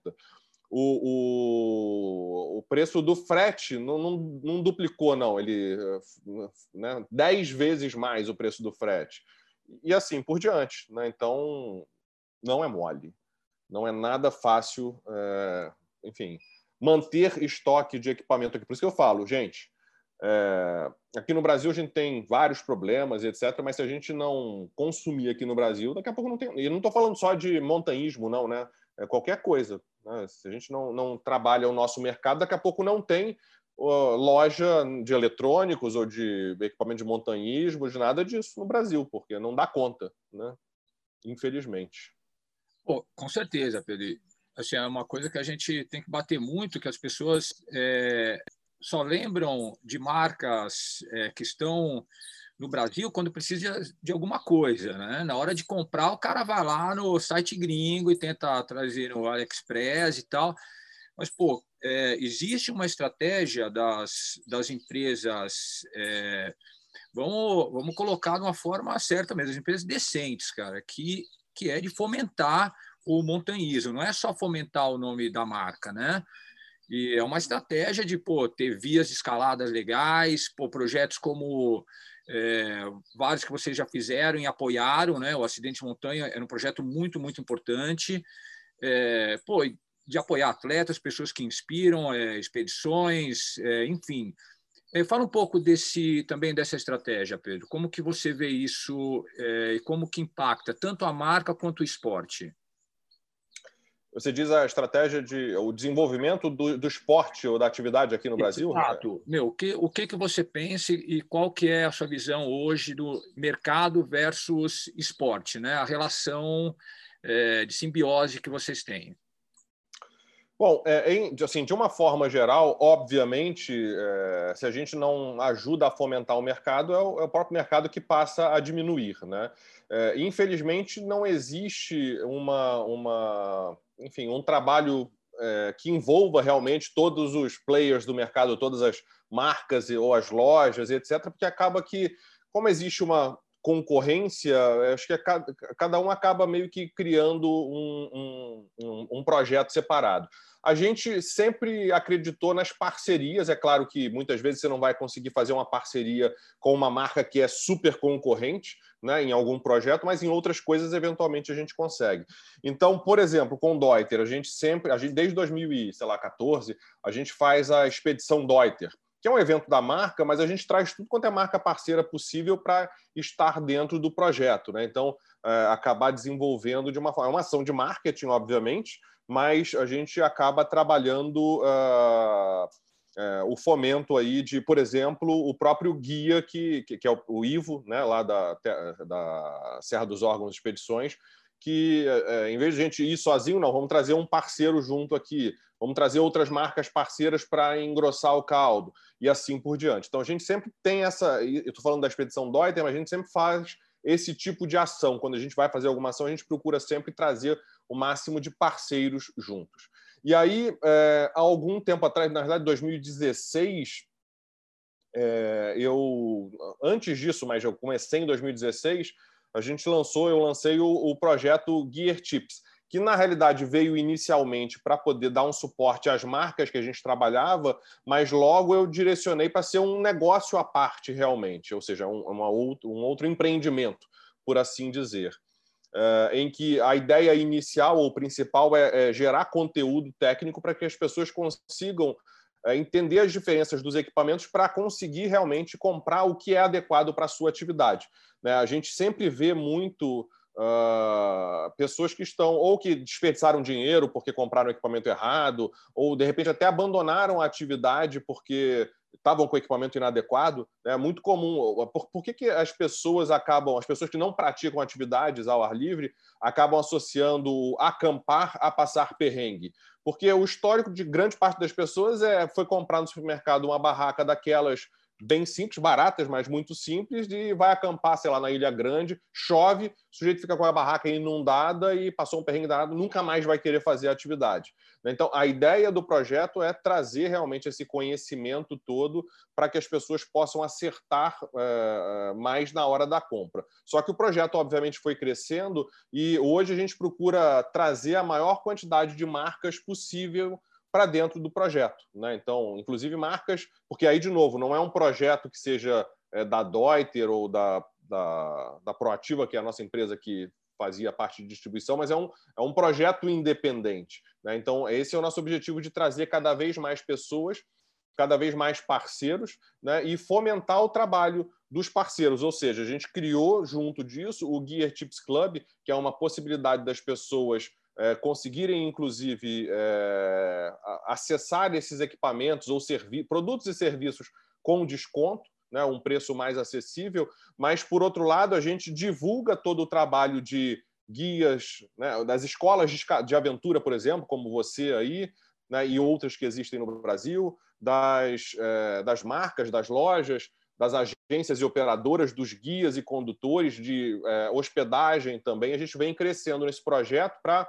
O, o, o preço do frete não, não, não duplicou, não. Ele né, 10 vezes mais o preço do frete. E assim por diante. Né? Então, não é mole. Não é nada fácil, é, enfim, manter estoque de equipamento aqui. Por isso que eu falo, gente, é, aqui no Brasil a gente tem vários problemas, etc. Mas se a gente não consumir aqui no Brasil, daqui a pouco não tem. E não estou falando só de montanhismo, não, né? É qualquer coisa. Né? Se a gente não, não trabalha o nosso mercado, daqui a pouco não tem uh, loja de eletrônicos ou de equipamento de montanhismo, de nada disso no Brasil, porque não dá conta, né? Infelizmente. Com certeza, Pedro. Assim, é uma coisa que a gente tem que bater muito, que as pessoas é, só lembram de marcas é, que estão no Brasil quando precisa de alguma coisa, né? Na hora de comprar, o cara vai lá no site gringo e tenta trazer no AliExpress e tal. Mas, pô, é, existe uma estratégia das, das empresas, é, vamos, vamos colocar de uma forma certa mesmo, as empresas decentes, cara, que, que é de fomentar o montanhismo, não é só fomentar o nome da marca, né? E é uma estratégia de pô, ter vias escaladas legais, pô, projetos como é, vários que vocês já fizeram e apoiaram, né? O Acidente Montanha era um projeto muito, muito importante. É, pô, de apoiar atletas, pessoas que inspiram, é, expedições, é, enfim. É, fala um pouco desse também dessa estratégia, Pedro. Como que você vê isso é, e como que impacta tanto a marca quanto o esporte? Você diz a estratégia de o desenvolvimento do, do esporte ou da atividade aqui no Brasil? Exato. Meu, o que, o que, que você pensa e qual que é a sua visão hoje do mercado versus esporte, né? A relação é, de simbiose que vocês têm. Bom, é, em, assim, de uma forma geral, obviamente, é, se a gente não ajuda a fomentar o mercado, é o, é o próprio mercado que passa a diminuir, né? É, infelizmente, não existe uma, uma enfim, um trabalho é, que envolva realmente todos os players do mercado, todas as marcas ou as lojas, etc., porque acaba que, como existe uma concorrência, acho que cada um acaba meio que criando um, um, um projeto separado. A gente sempre acreditou nas parcerias. É claro que muitas vezes você não vai conseguir fazer uma parceria com uma marca que é super concorrente, né, em algum projeto, mas em outras coisas eventualmente a gente consegue. Então, por exemplo, com o Deuter, a gente sempre, a gente, desde 2014, a gente faz a expedição Deuter, que é um evento da marca, mas a gente traz tudo quanto é marca parceira possível para estar dentro do projeto. Né? Então, é, acabar desenvolvendo de uma forma. É uma ação de marketing, obviamente, mas a gente acaba trabalhando uh, uh, o fomento aí de, por exemplo, o próprio guia que, que, que é o, o, Ivo, né, lá da, da Serra dos Órgãos Expedições, que uh, em vez de a gente ir sozinho, não, vamos trazer um parceiro junto aqui, vamos trazer outras marcas parceiras para engrossar o caldo e assim por diante. Então a gente sempre tem essa, eu estou falando da expedição Deuter, mas a gente sempre faz esse tipo de ação. Quando a gente vai fazer alguma ação, a gente procura sempre trazer o máximo de parceiros juntos. E aí, é, há algum tempo atrás, na verdade, 2016, é, eu antes disso, mas eu comecei em 2016, a gente lançou, eu lancei o, o projeto Gear Tips, que na realidade veio inicialmente para poder dar um suporte às marcas que a gente trabalhava, mas logo eu direcionei para ser um negócio à parte realmente, ou seja, um, uma outro, um outro empreendimento, por assim dizer. Uh, em que a ideia inicial ou principal é, é gerar conteúdo técnico para que as pessoas consigam uh, entender as diferenças dos equipamentos para conseguir realmente comprar o que é adequado para a sua atividade. Né? A gente sempre vê muito uh, pessoas que estão ou que desperdiçaram dinheiro porque compraram equipamento errado, ou de repente até abandonaram a atividade porque estavam com equipamento inadequado, né? é muito comum. Por, por, que, que as pessoas acabam, as pessoas que não praticam atividades ao ar livre, acabam associando acampar a passar perrengue? Porque o histórico de grande parte das pessoas é foi comprar no supermercado uma barraca daquelas bem simples, baratas, mas muito simples, e vai acampar, sei lá, na Ilha Grande, chove, o sujeito fica com a barraca inundada e passou um perrengue danado, nunca mais vai querer fazer a atividade. Então, a ideia do projeto é trazer realmente esse conhecimento todo para que as pessoas possam acertar é, mais na hora da compra. Só que o projeto, obviamente, foi crescendo e hoje a gente procura trazer a maior quantidade de marcas possível para dentro do projeto. Né? Então, inclusive marcas, porque aí, de novo, não é um projeto que seja é, da Deuter ou da, da, da Proativa, que é a nossa empresa que fazia parte de distribuição, mas é um, é um projeto independente. Né? Então, esse é o nosso objetivo de trazer cada vez mais pessoas, cada vez mais parceiros, né? e fomentar o trabalho dos parceiros. Ou seja, a gente criou, junto disso, o Gear Tips Club, que é uma possibilidade das pessoas é, conseguirem, inclusive, é, acessar esses equipamentos ou produtos e serviços com desconto, né, um preço mais acessível, mas, por outro lado, a gente divulga todo o trabalho de guias né, das escolas de aventura, por exemplo, como você aí, né, e outras que existem no Brasil, das, é, das marcas, das lojas, das agências e operadoras, dos guias e condutores de é, hospedagem também. A gente vem crescendo nesse projeto para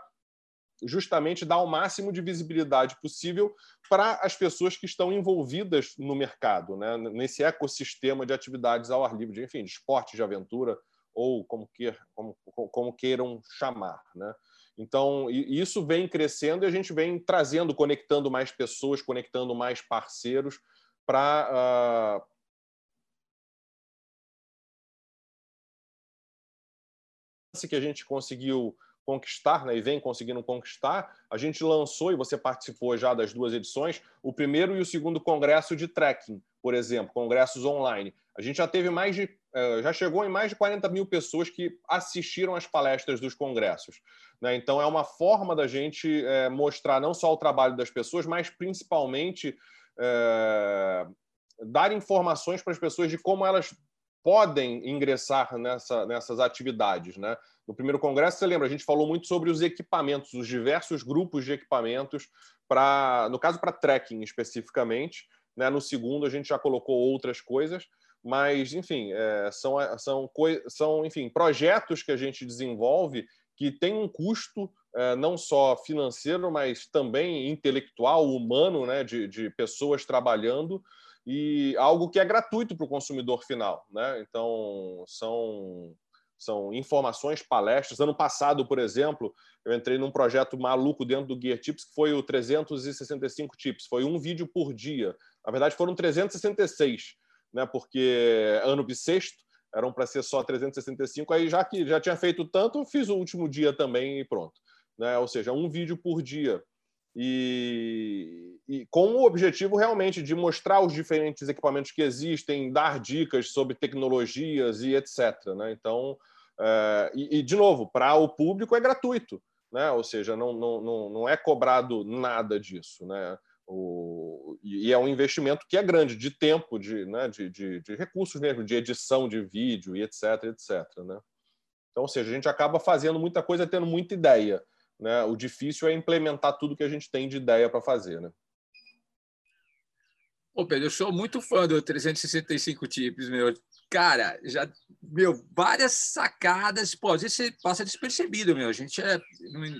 justamente dar o máximo de visibilidade possível para as pessoas que estão envolvidas no mercado, né? nesse ecossistema de atividades ao ar livre, de, enfim, de esporte de aventura ou como, queir, como, como queiram chamar. Né? Então, isso vem crescendo e a gente vem trazendo, conectando mais pessoas, conectando mais parceiros para. Uh, que a gente conseguiu conquistar, né, e vem conseguindo conquistar, a gente lançou, e você participou já das duas edições, o primeiro e o segundo congresso de trekking, por exemplo, congressos online. A gente já teve mais de. Eh, já chegou em mais de 40 mil pessoas que assistiram às palestras dos congressos. Né? Então, é uma forma da gente é, mostrar não só o trabalho das pessoas, mas principalmente é, dar informações para as pessoas de como elas podem ingressar nessa, nessas atividades. Né? No primeiro congresso, você lembra, a gente falou muito sobre os equipamentos, os diversos grupos de equipamentos, para, no caso, para trekking especificamente. Né? No segundo, a gente já colocou outras coisas, mas, enfim, é, são, são, são enfim, projetos que a gente desenvolve que tem um custo é, não só financeiro, mas também intelectual, humano, né? de, de pessoas trabalhando, e algo que é gratuito para o consumidor final. Né? Então, são são informações, palestras. Ano passado, por exemplo, eu entrei num projeto maluco dentro do Gear Tips, que foi o 365 Tips. Foi um vídeo por dia. Na verdade, foram 366, né? porque ano bissexto eram para ser só 365. Aí, já que já tinha feito tanto, fiz o último dia também e pronto. Né? Ou seja, um vídeo por dia. E, e, com o objetivo realmente de mostrar os diferentes equipamentos que existem, dar dicas sobre tecnologias e etc. Né? Então, é, e, e, de novo, para o público é gratuito, né? ou seja, não, não, não é cobrado nada disso. Né? O, e é um investimento que é grande, de tempo, de, né? de, de, de recursos mesmo, de edição de vídeo e etc. etc. Né? Então, ou seja, a gente acaba fazendo muita coisa, tendo muita ideia né? O difícil é implementar tudo que a gente tem de ideia para fazer, né? Ô, Pedro, eu sou muito fã do 365 Tips, meu. Cara, já, meu, várias sacadas, pô, às vezes você passa despercebido, meu. A gente é,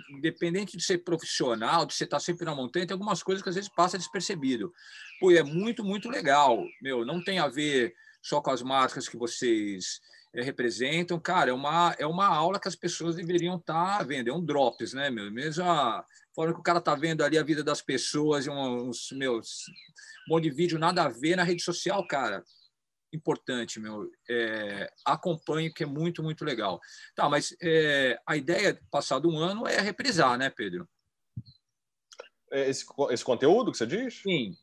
independente de ser profissional, de você estar sempre na montanha, tem algumas coisas que às vezes passa despercebido. Pô, é muito, muito legal, meu. Não tem a ver só com as marcas que vocês representam, cara, é uma, é uma aula que as pessoas deveriam estar tá vendo, é um drops, né, meu? Mesmo a forma que o cara tá vendo ali a vida das pessoas, uns, meus, um monte de vídeo nada a ver na rede social, cara, importante, meu. É, acompanhe, que é muito, muito legal. Tá, mas é, a ideia, passado um ano, é reprisar, né, Pedro? É, esse, esse conteúdo que você diz? Sim.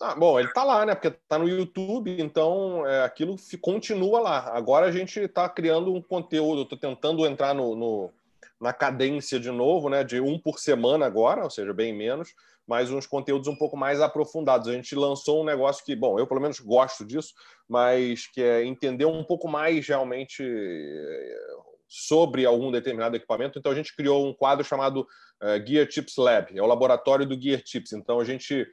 Ah, bom, ele está lá, né? Porque está no YouTube, então é, aquilo continua lá. Agora a gente está criando um conteúdo, estou tentando entrar no, no, na cadência de novo, né? De um por semana agora, ou seja, bem menos, mas uns conteúdos um pouco mais aprofundados. A gente lançou um negócio que, bom, eu pelo menos gosto disso, mas que é entender um pouco mais realmente é, sobre algum determinado equipamento. Então a gente criou um quadro chamado uh, Gear Tips Lab, é o laboratório do Gear Tips. Então a gente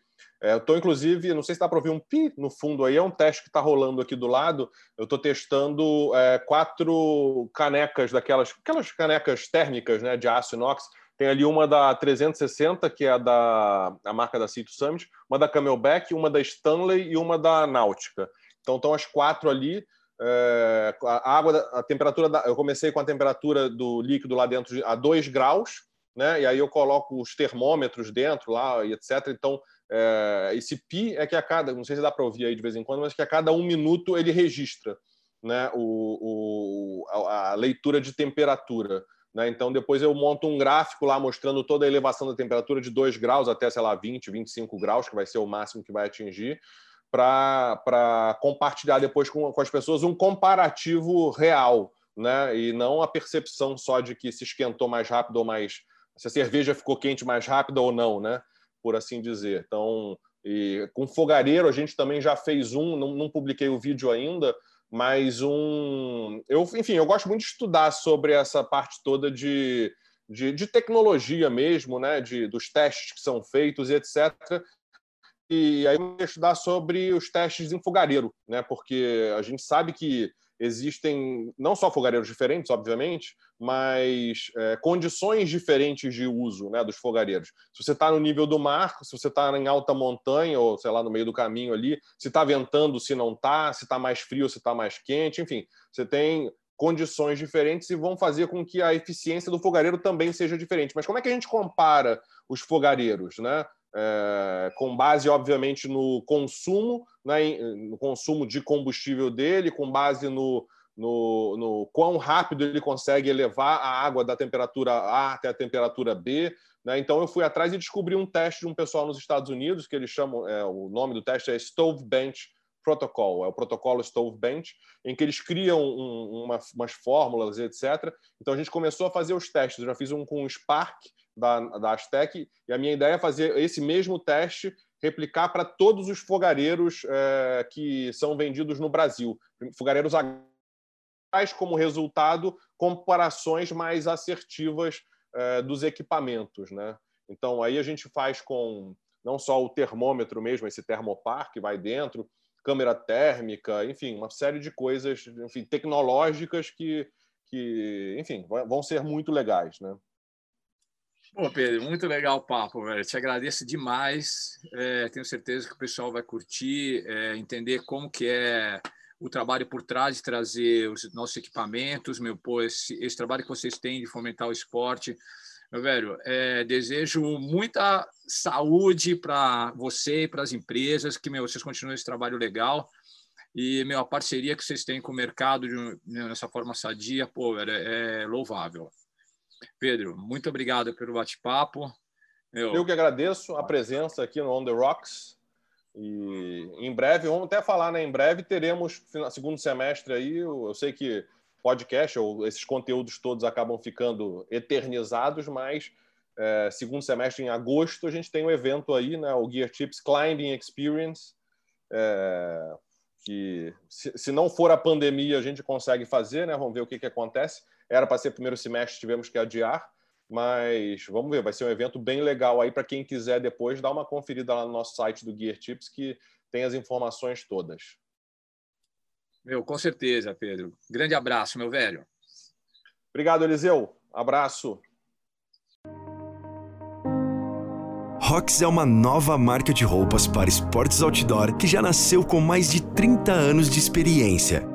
é, eu estou, inclusive, não sei se dá para ouvir um pi no fundo aí, é um teste que está rolando aqui do lado. Eu estou testando é, quatro canecas daquelas aquelas canecas térmicas né, de aço inox. Tem ali uma da 360, que é a da a marca da Cito Summit, uma da Camelback, uma da Stanley e uma da Náutica. Então estão as quatro ali. É, a água, a temperatura, da, eu comecei com a temperatura do líquido lá dentro a 2 graus, né? E aí eu coloco os termômetros dentro lá e etc. Então é, esse pi é que a cada, não sei se dá para ouvir aí de vez em quando, mas que a cada um minuto ele registra. né, o, o, a, a leitura de temperatura. Né? Então, depois eu monto um gráfico lá mostrando toda a elevação da temperatura de 2 graus até, sei lá, 20, 25 graus, que vai ser o máximo que vai atingir, para compartilhar depois com, com as pessoas um comparativo real, né? e não a percepção só de que se esquentou mais rápido ou mais. se a cerveja ficou quente mais rápido ou não, né? Por assim dizer. Então, e com fogareiro, a gente também já fez um, não, não publiquei o vídeo ainda, mas um. Eu, enfim, eu gosto muito de estudar sobre essa parte toda de, de, de tecnologia mesmo, né? De, dos testes que são feitos e etc. E aí eu estudar sobre os testes em fogareiro, né? Porque a gente sabe que existem não só fogareiros diferentes, obviamente, mas é, condições diferentes de uso né, dos fogareiros. Se você está no nível do mar, se você está em alta montanha, ou sei lá, no meio do caminho ali, se está ventando, se não está, se está mais frio, se está mais quente, enfim, você tem condições diferentes e vão fazer com que a eficiência do fogareiro também seja diferente. Mas como é que a gente compara os fogareiros, né? É, com base, obviamente, no consumo, né, no consumo de combustível dele, com base no, no, no, quão rápido ele consegue elevar a água da temperatura A até a temperatura B. Né? Então, eu fui atrás e descobri um teste de um pessoal nos Estados Unidos, que eles chamam, é, o nome do teste é Stove Bench Protocol, é o protocolo Stove Bench, em que eles criam um, uma, umas fórmulas, etc. Então, a gente começou a fazer os testes. Eu já fiz um com o Spark, da, da Aztec, e a minha ideia é fazer esse mesmo teste replicar para todos os fogareiros é, que são vendidos no Brasil. Fogareiros traz como resultado comparações mais assertivas é, dos equipamentos. Né? Então, aí a gente faz com não só o termômetro mesmo, esse termopar que vai dentro, câmera térmica, enfim, uma série de coisas enfim, tecnológicas que, que, enfim, vão ser muito legais. Né? Pô, Pedro, muito legal o papo, velho. Te agradeço demais. É, tenho certeza que o pessoal vai curtir, é, entender como que é o trabalho por trás de trazer os nossos equipamentos, meu, pô, esse, esse trabalho que vocês têm de fomentar o esporte. Meu velho, é, desejo muita saúde para você e para as empresas, que meu, vocês continuem esse trabalho legal. E meu, a parceria que vocês têm com o mercado de, meu, nessa forma sadia, pô, velho, é louvável. Pedro, muito obrigado pelo bate-papo. Eu... Eu que agradeço a presença aqui no On The Rocks. E em breve, vamos até falar, né? Em breve teremos segundo semestre aí. Eu sei que podcast ou esses conteúdos todos acabam ficando eternizados, mas é, segundo semestre em agosto a gente tem um evento aí, né? O Gear Tips Climbing Experience. É, que se, se, não for a pandemia a gente consegue fazer, né? Vamos ver o que, que acontece. Era para ser primeiro semestre, tivemos que adiar, mas vamos ver, vai ser um evento bem legal aí para quem quiser depois dar uma conferida lá no nosso site do Gear Tips que tem as informações todas. Meu, com certeza, Pedro. Grande abraço, meu velho. Obrigado, Eliseu. Abraço. Rox é uma nova marca de roupas para esportes outdoor que já nasceu com mais de 30 anos de experiência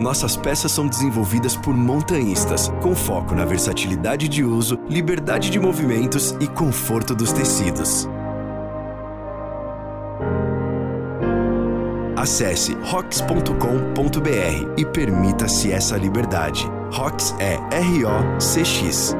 nossas peças são desenvolvidas por montanhistas, com foco na versatilidade de uso, liberdade de movimentos e conforto dos tecidos. Acesse rox.com.br e permita-se essa liberdade. Rox é R-O-C-X.